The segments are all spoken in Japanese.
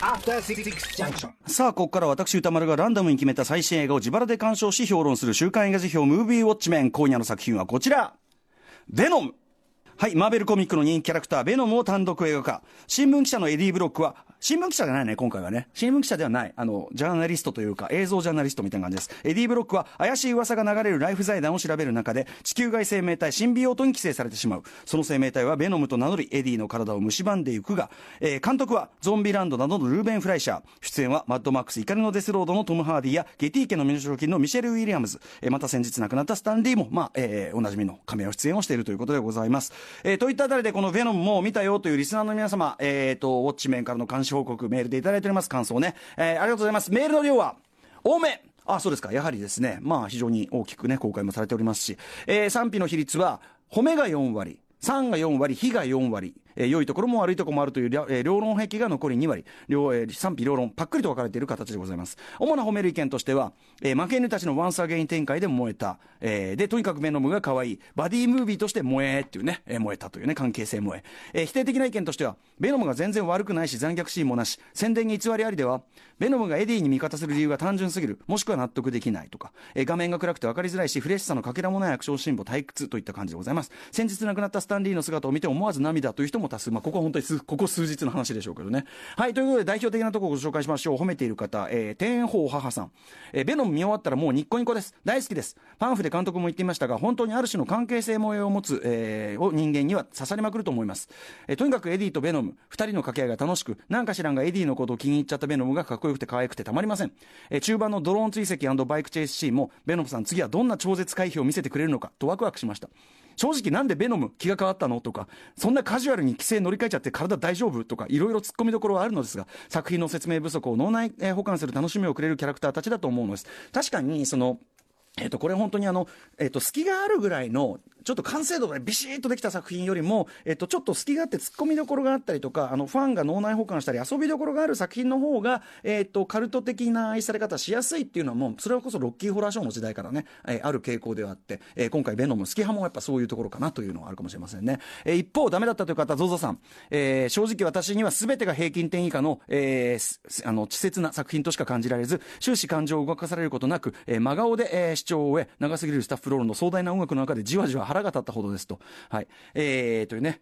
アフター6ジャンクション. さあ、ここから私宇多丸がランダムに決めた最新映画を自腹で鑑賞し評論する週刊映画時評ムービーウォッチメン。今夜の作品はこちら。ヴェノム。はい、マーベルコミックの人気キャラクター、ベノムを単独映画化。新聞記者のエディ・ブロックは、新聞記者じゃないね、今回はね。新聞記者ではない、あの、ジャーナリストというか、映像ジャーナリストみたいな感じです。エディ・ブロックは、怪しい噂が流れるライフ財団を調べる中で、地球外生命体シンビオートに寄生されてしまう。その生命体はベノムと名乗り、エディの体を蝕んでいくが、えー監督は、ゾンビランドなどのルーベン・フライシャー。出演は、マッドマックス怒りのデスロードのトム・ハーディや、ゲティ家の身代金のミシェル・ウィリアムズ。えーまた先日亡くなったスタンリーも、まあ、えーおなじみの亀を出演をしているということでございます。えーといったあたりで、このベノムも見たよというリスナーの皆様、えーと、ウォッチメンからの監視報告、メールでいただいております。感想ね。えーありがとうございます。メールの量は、多めあ、そうですか。やはりですね、まあ非常に大きくね、公開もされておりますし、えー賛否の比率は、褒めが4割、賛が4割、否が4割、えー良いところも悪いところもあるという、えー両論併記が残り2割、両えー賛否両論、パックリと分かれている形でございます。主な褒める意見としては、えー負け犬たちのワンスアゲイン展開で燃えた、えーで、とにかくベノムが可愛い、バディムービーとして萌えっていうね、えー萌えたというね、関係性萌え。えー否定的な意見としては、ベノムが全然悪くないし、残虐シーンもなし、宣伝に偽りありでは、ベノムがエディに味方する理由が単純すぎる、もしくは納得できないとか、えー画面が暗くて分かりづらいし、フレッシュさのかけらもないアクションシーンも退屈といった感じでございます。先日亡くなったスタン・リーの姿を見て思わず涙という人も多数、まあ、ここは本当に数ここ数日の話でしょうけどね。はい、ということで代表的なところをご紹介しましょう。褒めている方、えー、天宝母さん。えーベノム見終わったらもうニッコニコです。大好きです。パンフで監督も言っていましたが、本当にある種の関係性萌えを持つ、えーを人間には刺さりまくると思います。えーとにかくエディとベノム、二人の掛け合いが楽しく、なんか知らんがエディのことを気に入っちゃったベノムがかっこよくて可愛くてたまりません。えー中盤のドローン追跡バイクチェイスシーンも、ベノムさん次はどんな超絶回避を見せてくれるのかとワクワクしました。正直なんでベノム気が変わったの？とか、そんなカジュアルに規制乗り換えちゃって体大丈夫？とか、いろいろ突っ込みどころはあるのですが、作品の説明不足を脳内、えー保管する楽しみをくれるキャラクターたちだと思うのです。確かに、その、えっと、これ本当にあの、えっと、隙があるぐらいの、ちょっと完成度がビシッとできた作品よりも、えっと、ちょっと隙があって突っ込みどころがあったりとか、あの、ファンが脳内保管したり遊びどころがある作品の方が、えっと、カルト的な愛され方しやすいっていうのはもう、それこそロッキーホラーショーの時代からね、えーある傾向ではあって、えー今回ベノム好き派もやっぱそういうところかなというのはあるかもしれませんね。えー一方、ダメだったという方、ゾゾさん。えー正直私には全てが平均点以下の、えーあの、稚拙な作品としか感じられず、終始感情を動かされることなく、えー真顔で、えー視聴を終え、長すぎるスタッフロールの壮大な音楽の中でじわじわ腹が立ったほどですと。はい。えー、というね。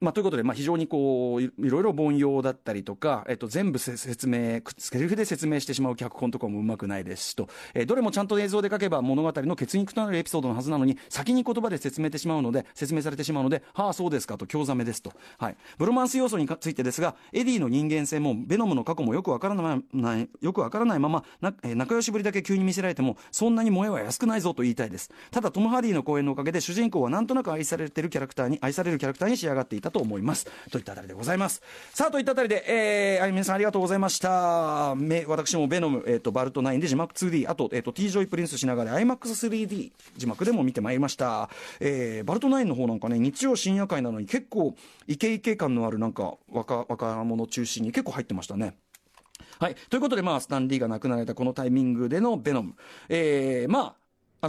まあ、ということで、まあ、非常にこういろいろ凡庸だったりとか、えっと、全部説明セリフで説明してしまう脚本とかもうまくないですしと、えーどれもちゃんと映像で書けば物語の血肉となるエピソードのはずなのに先に言葉で説明てしまうので説明されてしまうのではあそうですかと興ざめですと、はい、ブロマンス要素についてですがエディの人間性もベノムの過去もよくわからないよくわからないままな、えー仲良しぶりだけ急に見せられてもそんなに萌えは安くないぞと言いたいです。ただトム・ハーディの好演のおかげで主人公はなんとなく愛されてるキャラクターに愛されるキャラクターに仕上がっていたと思います。といったあたりでございます。さあといったあたりで、えー、あ皆さんありがとうございました。め私もベノム、えー、とバルト9で字幕 2D あと,、えー、と T・ジョイ PRINCE品川 IMAX3D 字幕でも見てまいりました、えーバルト9の方なんかね日曜深夜会なのに結構イケイケ感のあるなんか若若者中心に結構入ってましたね。はい。ということで、まあ、スタンリーが亡くなられたこのタイミングでのベノム。えー、まあ、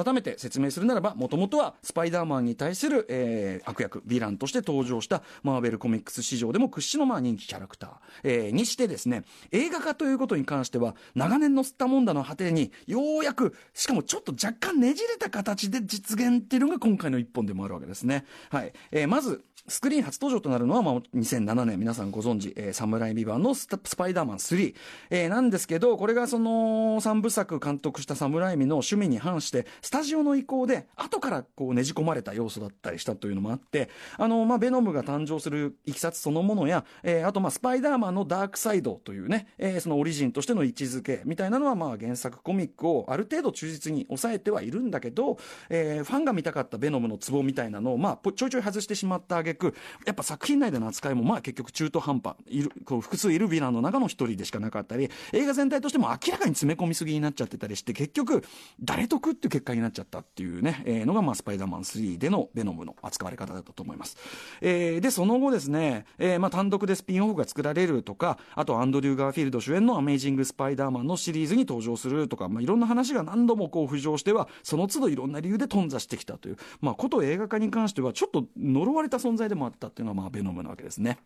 改めて説明するならば、もともとはスパイダーマンに対する、えー悪役、ヴィランとして登場したマーベルコミックス史上でも屈指のまあ人気キャラクター、えーにしてですね、映画化ということに関しては、長年の吸ったもんだの果てに、ようやく、しかもちょっと若干ねじれた形で実現っていうのが今回の一本でもあるわけですね。はい。えーまず、スクリーン初登場となるのは、まあ、2007年、皆さんご存知、えーサムライビバンのスパイダーマン3、えーなんですけど、これがその、3部作監督したサムライミの趣味に反して、スタジオの意向で、後からこうねじ込まれた要素だったりしたというのもあって、あの、まあ、ベノムが誕生するいきさつそのものや、えーあと、まあ、スパイダーマンのダークサイドというね、えーそのオリジンとしての位置づけみたいなのは、まあ、原作コミックをある程度忠実に抑えてはいるんだけど、えーファンが見たかったベノムのツボみたいなのを、まあ、ちょいちょい外してしまった挙句、やっぱ作品内での扱いも、まあ、結局中途半端、いる、こう、複数いるヴィランの中の一人でしかなかったり、映画全体としても明らかに詰め込みすぎになっちゃってたりして、結局、誰得っていう結果になっちゃったっていうね、えーのが、まあ、スパイダーマン3でのベノムの扱われ方だったと思います。えーで、その後ですね、えーまあ、単独でスピンオフが作られるとか、あと、アンドリュー・ガーフィールド主演のアメイジング・スパイダーマンのシリーズに登場するとか、まあ、いろんな話が何度もこう浮上しては、その都度いろんな理由で頓挫してきたという、まあ、こと映画化に関しては、ちょっと呪われた存在でもあったっていうのは、まあ、ベノムなわけですね。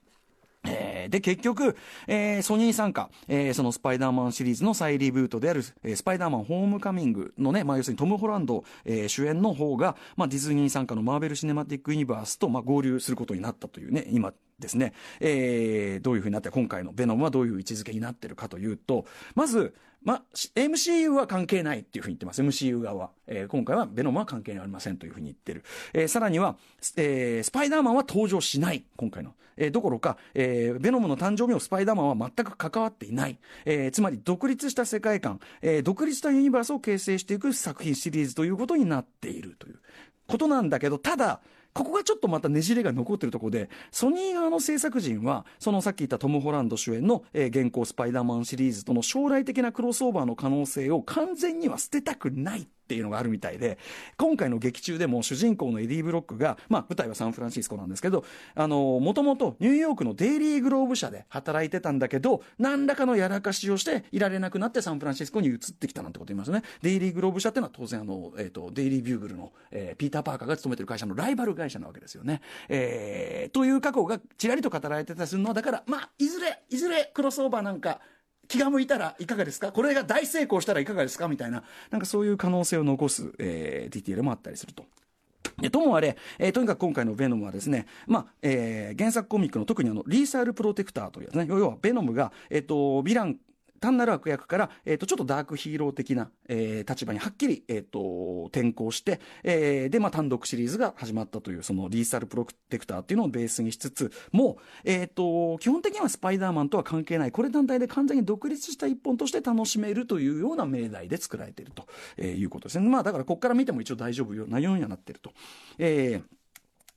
えー、で、結局、えー、ソニー参加、えー、そのスパイダーマンシリーズの再リブートである、えー、スパイダーマンホームカミングのね、まあ、要するにトム・ホランド、えー、主演の方が、まあ、ディズニー参加のマーベル・シネマティック・ユニバースと、まあ、合流することになったというね、今、ですね、えー、どういうふうになって、今回のベノムはどういう位置づけになってるかというと、まず、ま、MCU は関係ないっていうふうに言ってます。MCU 側は。えー、今回はベノムは関係ありませんというふうに言ってる。えー、さらには、えー、スパイダーマンは登場しない。今回の。えー、どころか、えー、ベノムの誕生日をスパイダーマンは全く関わっていない。えー、つまり独立した世界観、えー、独立したユニバースを形成していく作品シリーズということになっているということなんだけど、ただ、ここがちょっとまたねじれが残ってるところで、ソニー側の制作陣は、そのさっき言ったトム・ホランド主演の、えー、現行スパイダーマンシリーズとの将来的なクロスオーバーの可能性を完全には捨てたくない。っていうのがあるみたいで、今回の劇中でも主人公のエディ・ブロックが、まあ舞台はサンフランシスコなんですけど、あの、もともとニューヨークのデイリー・グローブ社で働いてたんだけど、何らかのやらかしをしていられなくなってサンフランシスコに移ってきたなんてこと言いますね。デイリー・グローブ社っていうのは当然あの、えっ、ー、と、デイリー・ビューグルの、えー、ピーター・パーカーが勤めてる会社のライバル会社なわけですよね。えー、という過去がちらりと語られてたりするのは、だから、まあ、いずれ、いずれクロスオーバーなんか、気が向いたらいかがですか？これが大成功したらいかがですか？みたいな、なんかそういう可能性を残す、えー、ディティールもあったりすると。ともあれ、えー、とにかく今回のベノムはですね、まあ、えー、原作コミックの特にあの、リーサルプロテクターというやつね、要はベノムが、えっ、ー、と、ヴィラン単なる悪役から、え、ー、と、ちょっとダークヒーロー的な、えー、立場にはっきり、え、ー、と、転向して、えー、で、まあ、単独シリーズが始まったという、その、リーサルプロテクターっていうのをベースにしつつもう、えっ、と、基本的にはスパイダーマンとは関係ない、これ団体で完全に独立した一本として楽しめるというような命題で作られていると、いうことですね。まあ、だから、ここから見ても一応大丈夫なようにはなってると。えー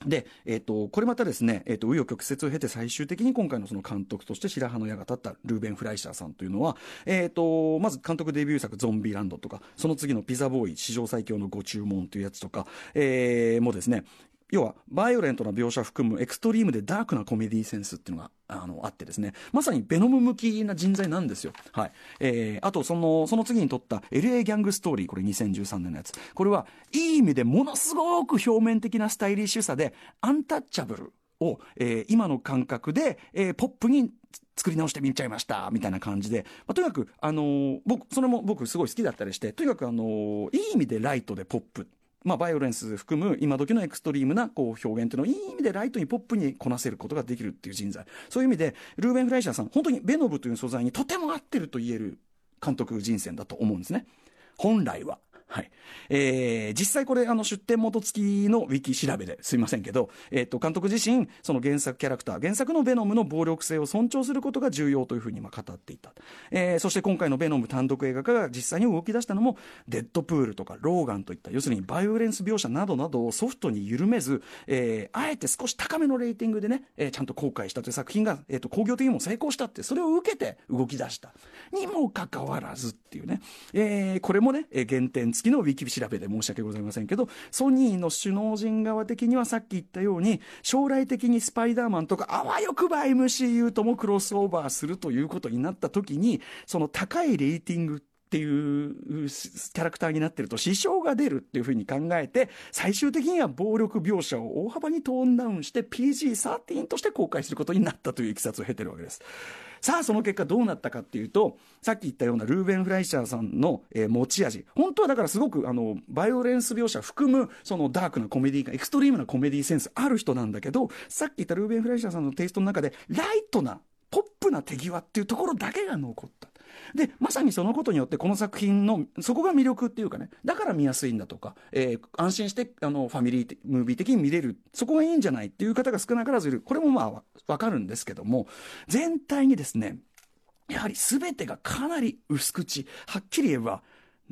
で、えっ、ー、と、これまたですね、えっ、ー、と、紆余曲折を経て最終的に今回のその監督として白羽の矢が立ったルーベン・フライシャーさんというのは、えっ、ー、と、まず監督デビュー作ゾンビランドとか、その次のピザボーイ史上最強のご注文というやつとか、えー、もですね、要は、バイオレントな描写含むエクストリームでダークなコメディセンスっていうのが、あの、あってですね、まさにベノム向きな人材なんですよ。はい。えー、あと、その、その次に撮った LA ギャングストーリー、これ2013年のやつ。これは、いい意味でものすごく表面的なスタイリッシュさで、アンタッチャブルを、えー、今の感覚で、えー、ポップに作り直してみちゃいました、みたいな感じで、まあ、とにかく、あのー、僕、それも僕すごい好きだったりして、とにかくあのー、いい意味でライトでポップ。まあ、バイオレンス含む今時のエクストリームなこう表現というのをいい意味でライトにポップにこなせることができるっていう人材。そういう意味で、ルーベン・フライシャーさん、本当にベノブという素材にとても合ってると言える監督人選だと思うんですね。本来は。はい。えー、実際これ、あの、出典元付きのウィキ調べですいませんけど、えっ、ー、と、監督自身、その原作キャラクター、原作のベノムの暴力性を尊重することが重要というふうにま語っていた。えー、そして今回のベノム単独映画化が実際に動き出したのも、デッドプールとかローガンといった、要するにバイオレンス描写などなどをソフトに緩めず、えー、あえて少し高めのレーティングでね、えー、ちゃんと公開したという作品が、えっ、ー、と、工業的にも成功したって、それを受けて動き出した。にもかかわらずっていうね、えー、これもね、原点付きのウィキ調べで申し訳ございませんけど、ソニーの首脳陣側的にはさっき言ったように、将来的にスパイダーマンとか、あわよくば MCU ともクロスオーバーするということになった時に、その高いレーティングっていうキャラクターになってると支障が出るっていうふうに考えて、最終的には暴力描写を大幅にトーンダウンして PG13 として公開することになったといういきさつを経てるわけです。さあ、その結果どうなったかっていうと、さっき言ったようなルーベン・フライシャーさんの、えー、持ち味。本当はだからすごく、あの、バイオレンス描写含む、そのダークなコメディーが、エクストリームなコメディーセンスある人なんだけど、さっき言ったルーベン・フライシャーさんのテイストの中で、ライトな、ポップな手際っていうところだけが残った。で、まさにそのことによって、この作品の、そこが魅力っていうかね、だから見やすいんだとか、えー、安心して、あの、ファミリームービー的に見れる、そこがいいんじゃないっていう方が少なからずいる。これもまあ、わかるんですけども、全体にですね、やはり全てがかなり薄口、はっきり言えば、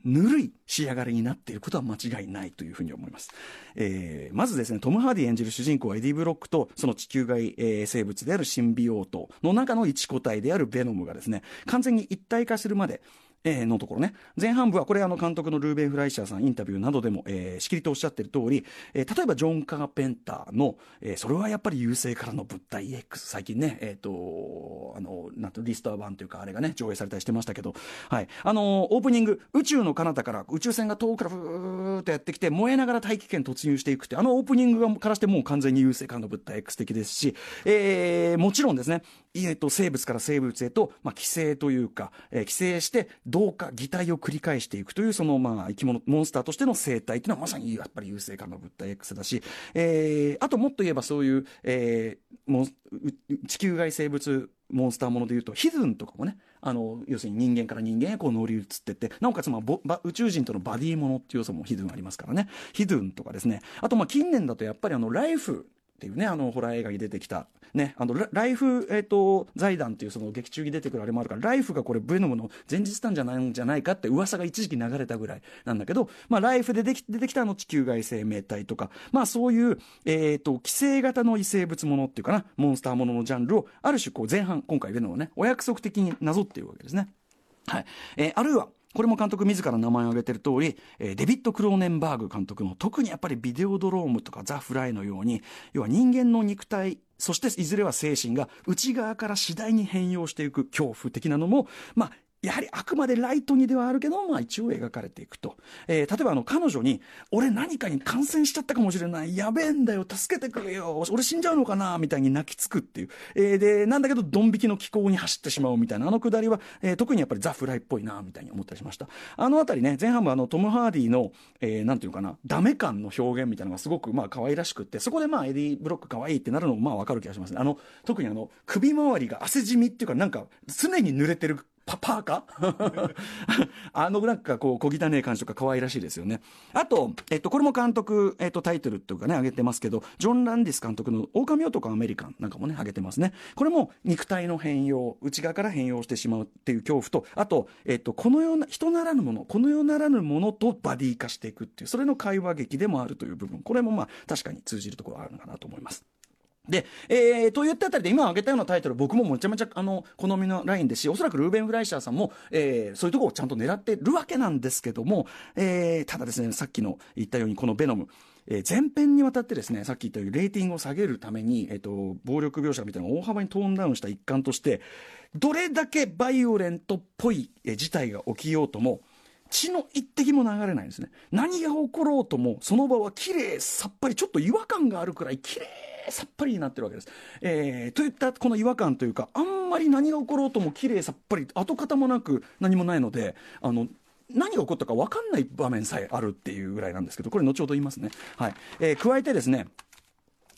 ぬるい仕上がりになっていることは間違いないというふうに思います。えー、まずですね、トム・ハーディ演じる主人公エディ・ブロックと、その地球外、えー、生物であるシンビオートの中の一個体であるベノムがですね、完全に一体化するまで、えー、のところね。前半部は、これあの監督のルーベン・フライシャーさんインタビューなどでも、えー、しきりとおっしゃってる通り、えー、例えばジョン・カーペンターの、えー、それはやっぱり優勢からの物体 X、最近ね、えっ、ー、と、あの、なんとリストア版というか、あれがね、上映されたりしてましたけど、はい。あの、オープニング、宇宙の彼方から宇宙船が遠くからふーっとやってきて、燃えながら大気圏突入していくって、あのオープニングからしてもう完全に優勢からの物体 X 的ですし、えー、もちろんですね、えと、生物から生物へと、まあ、寄生というか、えー、寄生して、同化、擬態を繰り返していくという、その、まあ、生き物、モンスターとしての生態というのはまさにやっぱり優勢感の物体 X だし、えー、あともっと言えばそういう、えー、も地球外生物モンスターものでいうと、ヒズンとかもね、あの、要するに人間から人間へこう乗り移ってって、なおかつ、まあ、宇宙人とのバディものっていう要素もヒズンありますからね。ヒズンとかですね。あと、ま、近年だとやっぱりあの、ライフっていうね、あの、ホラー映画に出てきた、ね、あの、ライフ、えっ、ー、と、財団っていうその劇中に出てくるあれもあるから、ライフがこれ、ブエノムの前日なんじゃないんじゃないかって噂が一時期流れたぐらいなんだけど、まあ、ライフででき出てきたあの地球外生命体とか、まあ、そういう、えっ、ー、と、規制型の異生物ものっていうかな、モンスターもののジャンルを、ある種こう前半、今回ベノムね、お約束的になぞっているわけですね。はい。えー、あるいは、これも監督自ら名前を挙げてる通り、えー、デビッド・クローネンバーグ監督の特にやっぱりビデオドロームとかザ・フライのように、要は人間の肉体、そしていずれは精神が内側から次第に変容していく恐怖的なのも、まあ、やはりあくまでライトにではあるけど、まあ一応描かれていくと。えー、例えばあの彼女に、俺何かに感染しちゃったかもしれない。やべえんだよ。助けてくれよ。俺死んじゃうのかなみたいに泣きつくっていう。えー、で、なんだけど、ドン引きの奇行に走ってしまうみたいな。あのくだりは、えー、特にやっぱりザ・フライっぽいなみたいに思ったりしました。あのあたりね、前半部あのトム・ハーディの、えー、なんていうかな、ダメ感の表現みたいなのがすごくまあ可愛らしくって、そこでまあエディ・ブロック可愛いってなるのもまあわかる気がしますね。あの、特にあの、首周りが汗じみっていうかなんか常に濡れてるパパーか あのなんかこう小汚い感じとか可愛らしいですよね。あと、えっと、これも監督、えっと、タイトルっていうかね、挙げてますけど、ジョン・ランディス監督の狼男アメリカンなんかもね、挙げてますね。これも肉体の変容、内側から変容してしまうっていう恐怖と、あと、えっと、このような、人ならぬもの、この世ならぬものとバディ化していくっていう、それの会話劇でもあるという部分、これもまあ、確かに通じるところあるのかなと思います。で、えー、と言ったあたりで今挙げたようなタイトル僕もめちゃめちゃあの好みのラインですしおそらくルーベン・フライシャーさんも、えー、そういうところをちゃんと狙ってるわけなんですけども、えー、ただですねさっきの言ったようにこの「ベノム」えー、前編にわたってですねさっき言ったようにレーティングを下げるために、えーと、暴力描写みたいなのを大幅にトーンダウンした一環としてどれだけバイオレントっぽい、えー、事態が起きようとも血の一滴も流れないんですね。何が起ころうともその場は綺麗さっぱりちょっと違和感があるくらい綺麗さっぱりになってるわけです。えー、といったこの違和感というか、あんまり何が起ころうとも綺麗さっぱり、跡形もなく何もないので、あの、何が起こったか分かんない場面さえあるっていうぐらいなんですけど、これ後ほど言いますね。はい。えー、加えてですね、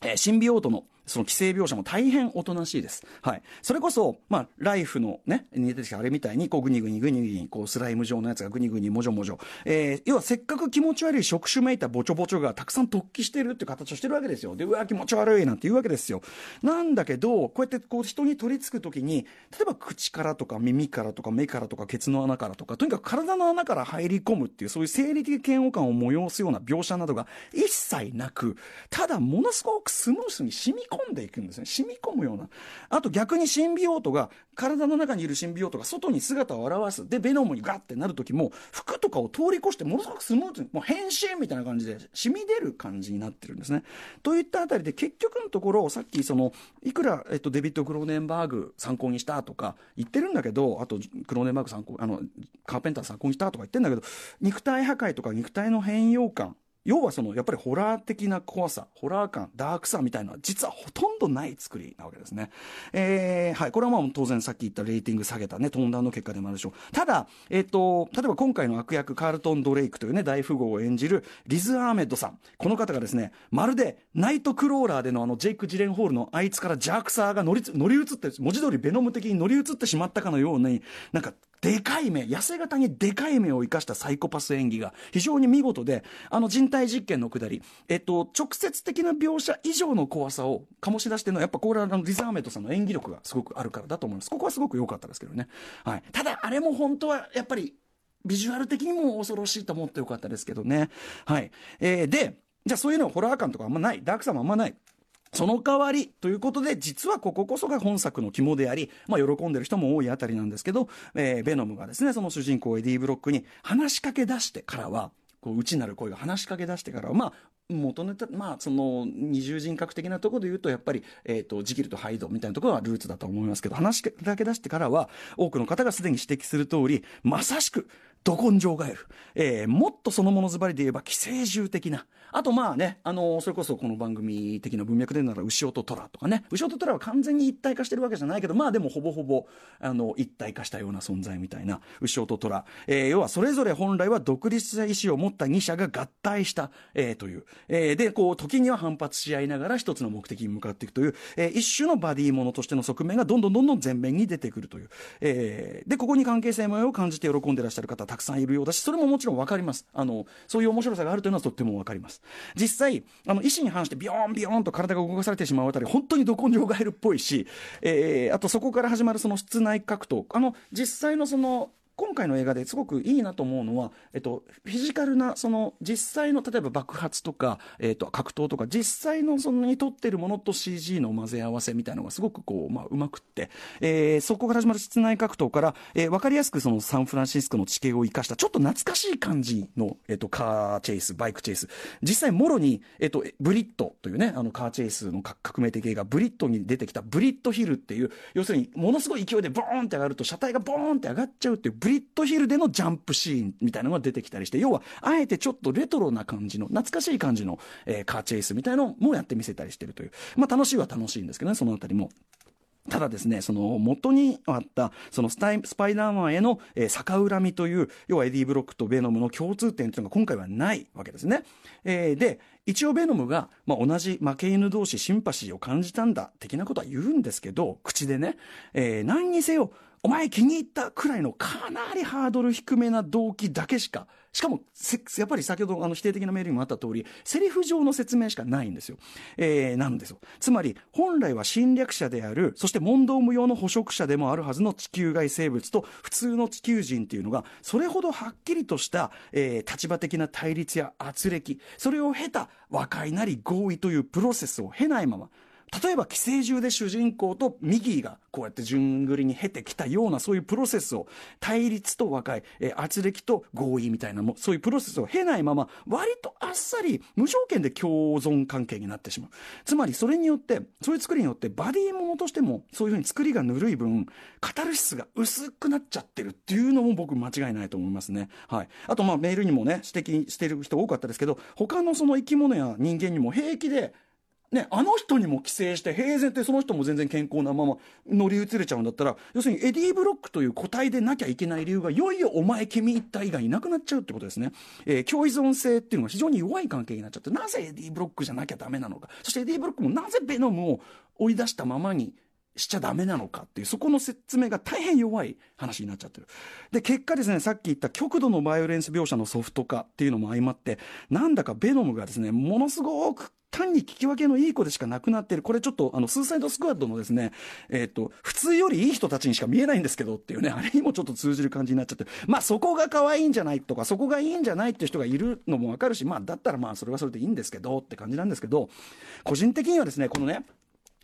えー、シンビオートのその規制描写も大変おとなしいです。はい。それこそ、まあ、ライフのね、に出てきたあれみたいに、こう、ぐにぐにぐにぐに、こう、スライム状のやつがぐにぐにもじょもじょ。えー、要はせっかく気持ち悪い触手めいたぼちょぼちょがたくさん突起してるって形をしてるわけですよ。で、うわ、気持ち悪いなんて言うわけですよ。なんだけど、こうやってこう、人に取り付くときに、例えば口からとか耳からとか目からとかケツの穴からとか、とにかく体の穴から入り込むっていう、そういう生理的嫌悪感を催すような描写などが一切なく、ただ、ものすごくスムースに染み込んでいくんですね。染み込むような。あと逆にシンビオートが、体の中にいるシンビオートが外に姿を現す。で、ベノムにガッてなる時も、服とかを通り越してものすごくスムーズに、もう変身みたいな感じで染み出る感じになってるんですね。といったあたりで結局のところ、さっきその、いくら、えっと、デビッド・クローネンバーグ参考にしたとか言ってるんだけど、あと、クローネンバーグ参考、あの、カーペンター参考にしたとか言ってるんだけど、肉体破壊とか肉体の変容感、要はそのやっぱりホラー的な怖さホラー感ダークさみたいなのは実はほとんどない作りなわけですね、えー、はいこれはまあ当然さっき言ったレーティング下げたねトーンダウンの結果でもあるでしょう。ただえっ、ー、と例えば今回の悪役カールトン・ドレイクというね大富豪を演じるリズ・アーメッドさん。この方がですねまるでナイトクローラーでのあのジェイク・ジレンホールのあいつからジャークサーが乗り乗り移って文字通りベノム的に乗り移ってしまったかのようになんかでかい目、痩せ型にでかい目を生かしたサイコパス演技が非常に見事で、あの人体実験のくだり、えっと、直接的な描写以上の怖さを醸し出してるのは、やっぱこれはあのリザーメットさんの演技力がすごくあるからだと思います。ここはすごく良かったですけどね。はい。ただ、あれも本当はやっぱり、ビジュアル的にも恐ろしいと思ってよかったですけどね。はい。えー、で、じゃあそういうのホラー感とかあんまない？ダークさもあんまない？その代わりということで、実はこここそが本作の肝であり、まあ、喜んでる人も多いあたりなんですけど、えー、ベノムがですね、その主人公エディ・ブロックに話しかけ出してからは、こう内なる声が話しかけ出してからは、まあ、元ネタ、まあ、その二重人格的なところで言うと、やっぱり、えっ、ー、と、ジキルとハイドみたいなところはルーツだと思いますけど、話しかけ出してからは、多くの方がすでに指摘する通り、まさしく、ど根性ガエル。えー、もっとそのものズバリで言えば、寄生獣的な。あとまあね、あのー、それこそこの番組的な文脈で言うなら、うしおととらとかね。うしおととらは完全に一体化してるわけじゃないけど、まあでもほぼほぼ、あの、一体化したような存在みたいな、牛尾と虎。えー、要はそれぞれ本来は独立した意思を持った2社が合体した、えー、という。えー、で、こう、時には反発し合いながら一つの目的に向かっていくという、えー、一種のバディーものとしての側面がどんどんどんどん前面に出てくるという。えー、で、ここに関係性を感じて喜んでらっしゃる方たくさんいるようだし、それももちろん分かります。あの、そういう面白さがあるというのはとっても分かります。実際、あの、意思に反してビヨーンビヨーンと体が動かされてしまうあたり、本当にど根性ガエルっぽいし、えー、あとそこから始まるその室内格闘、あの、実際のその、今回の映画ですごくいいなと思うのは、えっと、フィジカルな、その、実際の、例えば爆発とか、えっと、格闘とか、実際のそのに撮ってるものと CG の混ぜ合わせみたいなのがすごくこう、まあ、うまくって、えー、そこから始まる室内格闘から、えー、わかりやすくそのサンフランシスコの地形を生かした、ちょっと懐かしい感じの、えっと、カーチェイス、バイクチェイス。実際、もろに、えっと、ブリットというね、あの、カーチェイスの革命的映画、ブリットに出てきたブリットヒルっていう、要するに、ものすごい勢いでボーンって上がると、車体がボーンって上がっちゃうっていう、ブリットヒルでのジャンプシーンみたいなのが出てきたりして、要は、あえてちょっとレトロな感じの、懐かしい感じの、えー、カーチェイスみたいのもやってみせたりしてるという。まあ楽しいは楽しいんですけどね、そのあたりも。ただですね、その元にあった、そのスタイスパイダーマンへの、えー、逆恨みという、要はエディ・ブロックとベノムの共通点というのが今回はないわけですね。えー、で、一応ベノムが、まあ、同じ負け犬同士シンパシーを感じたんだ、的なことは言うんですけど、口でね、えー、何にせよ、お前気に入ったくらいのかなりハードル低めな動機だけしか、しかも、やっぱり先ほどあの否定的なメールにもあった通り、セリフ上の説明しかないんですよ。えー、なんですよ。つまり、本来は侵略者である、そして問答無用の捕食者でもあるはずの地球外生物と普通の地球人っていうのが、それほどはっきりとした、えー、立場的な対立や圧力、それを経た和解なり合意というプロセスを経ないまま、例えば寄生獣で主人公とミギーがこうやって順繰りに経てきたようなそういうプロセスを対立と和解、えー、圧力と合意みたいなもそういうプロセスを経ないまま割とあっさり無条件で共存関係になってしまう。つまりそれによってそういう作りによってバディものとしてもそういうふうに作りがぬるい分カタルシスが薄くなっちゃってるっていうのも僕間違いないと思いますね。はい。あとまあメールにもね指摘してる人多かったですけど他のその生き物や人間にも平気でね、あの人にも寄生して平然ってその人も全然健康なまま乗り移れちゃうんだったら要するにエディー・ブロックという個体でなきゃいけない理由がいよいよお前気に入った以外いなくなっちゃうってことですね、えー、共依存性っていうのが非常に弱い関係になっちゃってなぜエディー・ブロックじゃなきゃダメなのか。そしてエディー・ブロックもなぜベノムを追い出したままにしちゃダメなのかっていう、そこの説明が大変弱い話になっちゃってる。で、結果ですね、さっき言った極度のバイオレンス描写のソフト化っていうのも相まって、なんだかベノムがですね、ものすごく単に聞き分けのいい子でしかなくなってる。これちょっと、あの、スーサイドスクワッドのですね、えっ、ー、と、普通よりいい人たちにしか見えないんですけどっていうね、あれにもちょっと通じる感じになっちゃって、まあそこが可愛いんじゃないとか、そこがいいんじゃないっていう人がいるのもわかるし、まあだったらまあそれはそれでいいんですけどって感じなんですけど、個人的にはですね、このね、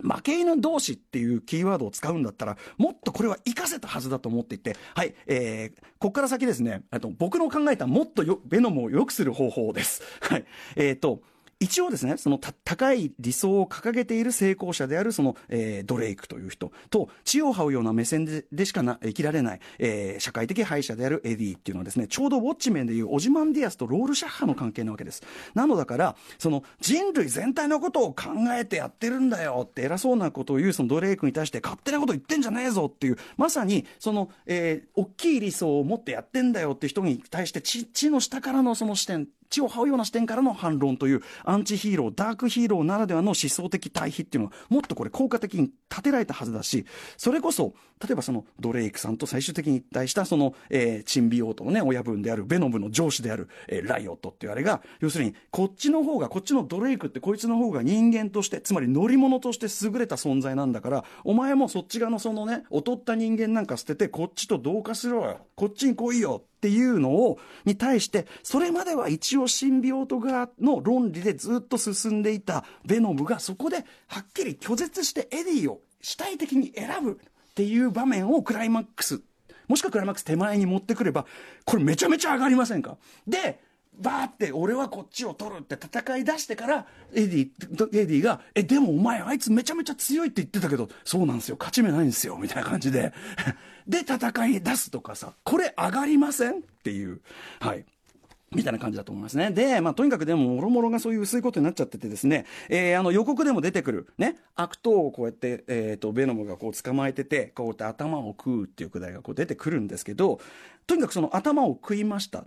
負け犬同士っていうキーワードを使うんだったら、もっとこれは活かせたはずだと思っていて、はい、えー、ここから先ですね、と僕の考えたもっとよ、ベノムを良くする方法です。はい、えっ、ー、と、一応ですね、その高い理想を掲げている成功者であるその、えー、ドレイクという人と、地を這うような目線ででしかな生きられない、えー、社会的敗者であるエディっていうのはですね、ちょうどウォッチメンでいうオジマンディアスとロールシャッハの関係なわけです。なのだから、その人類全体のことを考えてやってるんだよって偉そうなことを言うそのドレイクに対して勝手なこと言ってんじゃねえぞっていう、まさにその、えー、大きい理想を持ってやってんだよって人に対して地、地の下からのその視点地を這うような視点からの反論というアンチヒーロー、ダークヒーローならではの思想的対比っていうのはもっとこれ効果的に立てられたはずだし、それこそ、例えばそのドレイクさんと最終的に一体したその、えー、シンビオートのね、親分であるベノムの上司である、えー、ライオットっていうあれが、要するにこっちの方が、こっちのドレイクってこいつの方が人間として、つまり乗り物として優れた存在なんだから、お前もそっち側のそのね、劣った人間なんか捨ててこっちと同化しろよ。こっちに来いよ。っていうのを、に対して、それまでは一応シンビオート側の論理でずっと進んでいたベノムがそこではっきり拒絶してエディを主体的に選ぶっていう場面をクライマックス、もしくはクライマックス手前に持ってくれば、これめちゃめちゃ上がりませんか？で、バーって俺はこっちを取るって戦い出してからエディエディが「えでもお前あいつめちゃめちゃ強いって言ってたけどそうなんですよ。勝ち目ないんですよ」みたいな感じで。で戦い出すとかさこれ上がりませんっていう。はい。みたいな感じだと思いますね。で、まあ、とにかくでも、もろもろがそういう薄いことになっちゃっててですね、えー、あの、予告でも出てくる、ね、悪党をこうやって、えっ、ー、と、ベノムがこう捕まえてて、こうやって頭を食うっていうくだりがこう出てくるんですけど、とにかくその頭を食いました。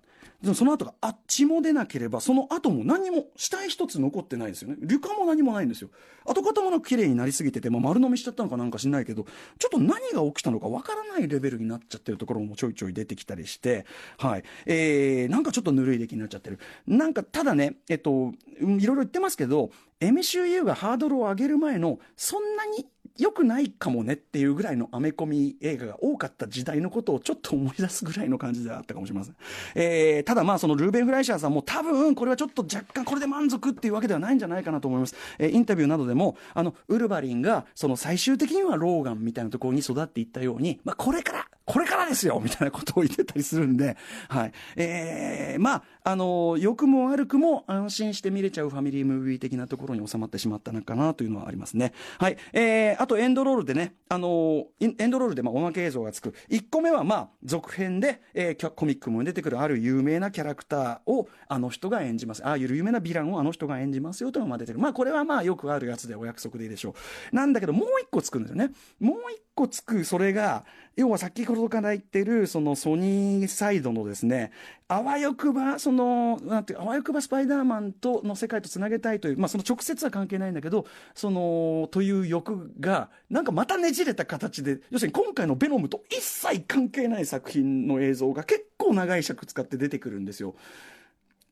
その後が、あ血も出なければ、その後も何も、死体一つ残ってないですよね。床も何もないんですよ。跡形もなく綺麗になりすぎてて、まあ、丸飲みしちゃったのかなんか知んないけど、ちょっと何が起きたのかわからないレベルになっちゃってるところもちょいちょい出てきたりして、はい。えー、なんかちょっとぬるい出来になっちゃってる。なんか、ただね、えっと、いろいろ言ってますけど、MCU がハードルを上げる前の、そんなに良くないかもねっていうぐらいのアメコミ映画が多かった時代のことをちょっと思い出すぐらいの感じではあったかもしれません。えー、ただまあそのルーベン・フライシャーさんも多分これはちょっと若干これで満足っていうわけではないんじゃないかなと思います。えー、インタビューなどでも、あの、ウルヴァリンがその最終的にはローガンみたいなところに育っていったように、まあこれからこれからですよみたいなことを言ってたりするんで、はい。えー、まあ、あの、良くも悪くも安心して見れちゃうファミリームービー的なところに収まってしまったのかなというのはありますね。はい。えー、あとエンドロールでね、あの、エンドロールでまあおまけ映像がつく。1個目はまあ、続編で、えー、コミックも出てくるある有名なキャラクターをあの人が演じます。ああいう有名なヴィランをあの人が演じますよというのが出てる。まあ、これはまあ、よくあるやつでお約束でいいでしょう。なんだけど、もう1個つくんですよね。もう1個つく、それが、要は先ほどから言ってる、そのソニーサイドのですね、あわよくば、その、なんて、あわよくばスパイダーマンとの世界とつなげたいという、まあその直接は関係ないんだけど、その、という欲が、なんかまたねじれた形で、要するに今回のベノムと一切関係ない作品の映像が結構長い尺使って出てくるんですよ。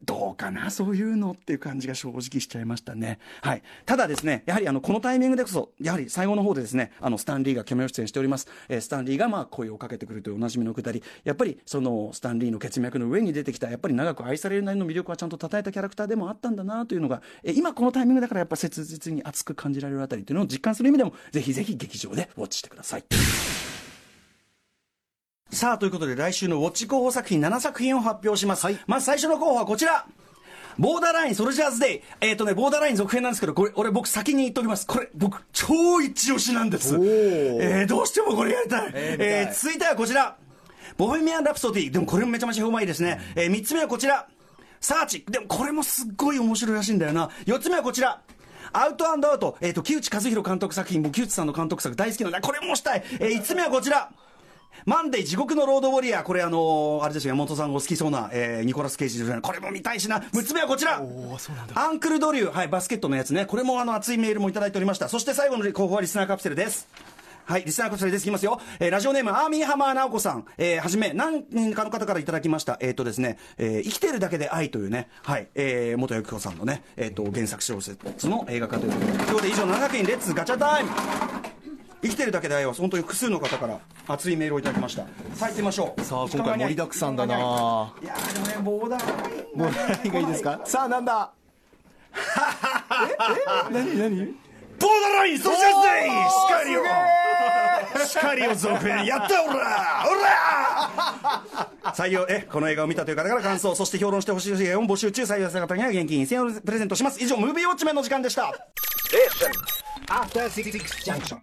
どうかな、そういうのっていう感じが正直しちゃいましたね。はい。ただですね、やはりあの、このタイミングでこそ、やはり最後の方でですね、あの、スタンリーがキャメオ出演しております。えー、スタンリーがまあ、声をかけてくるというおなじみのくだり、やっぱり、その、スタンリーの血脈の上に出てきた、やっぱり長く愛されるなりの魅力はちゃんと称えたキャラクターでもあったんだなというのが、えー、今このタイミングだからやっぱ切実に熱く感じられるあたりというのを実感する意味でも、ぜひぜひ劇場でウォッチしてください。さあ、ということで来週のウォッチ候補作品7作品を発表します。はい、まず最初の候補はこちら。ボーダーラインソルジャーズデイ。えっ、ー、とね、ボーダーライン続編なんですけど、これ、俺僕先に言っときます。これ、僕、超一押しなんです。えー、どうしてもこれやりたい。えー、えー、続いてはこちら。ボヘミアン・ラプソディ。でもこれもめちゃめちゃうまいですね。えー、三つ目はこちら。サーチ。でもこれもすっごい面白いらしいんだよな。四つ目はこちら。アウト&アウト。えっ、ー、と、木内一裕監督作品、僕、木内さんの監督作大好きなんだ。これもしたい。えー、五つ目はこちら。マンディ地獄のロードウォリアー、これあのー、あれですよ、山本さんが好きそうな、えー、ニコラス・ケイジこれも見たいしな。6つ目はこちら。アンクルドリュー、はい、バスケットのやつね。これもあの、熱いメールもいただいておりました。そして最後の候補はリスナーカプセルです。はい、リスナーカプセルです。いきますよ。えー、ラジオネーム、アーミーハマー直子さん。えー、はじめ、何人かの方からいただきました。えっ、ー、とですね、えー、生きてるだけで愛というね、はい、えー、本谷有希子さんのね、えっ、ー、と、原作小説の映画化ということで、今日で以上7件レッツガチャタイム生きてるだけで愛は本当に複数の方から熱いメールをいただきました。さあ行ってみましょう。さあ今回盛りだくさんだな。いやでもねボーダーラインボーダーラインがいいですか？さあなんだ？え？え何？何？ボーダーラインそして光を光を続編やったおらおら。採用えこの映画を見たという方から感想そして評論してほしい映画を募集中。採用された方には現金1000円をプレゼントします。以上ムービーウォッチメンの時間でした。After 66 junction.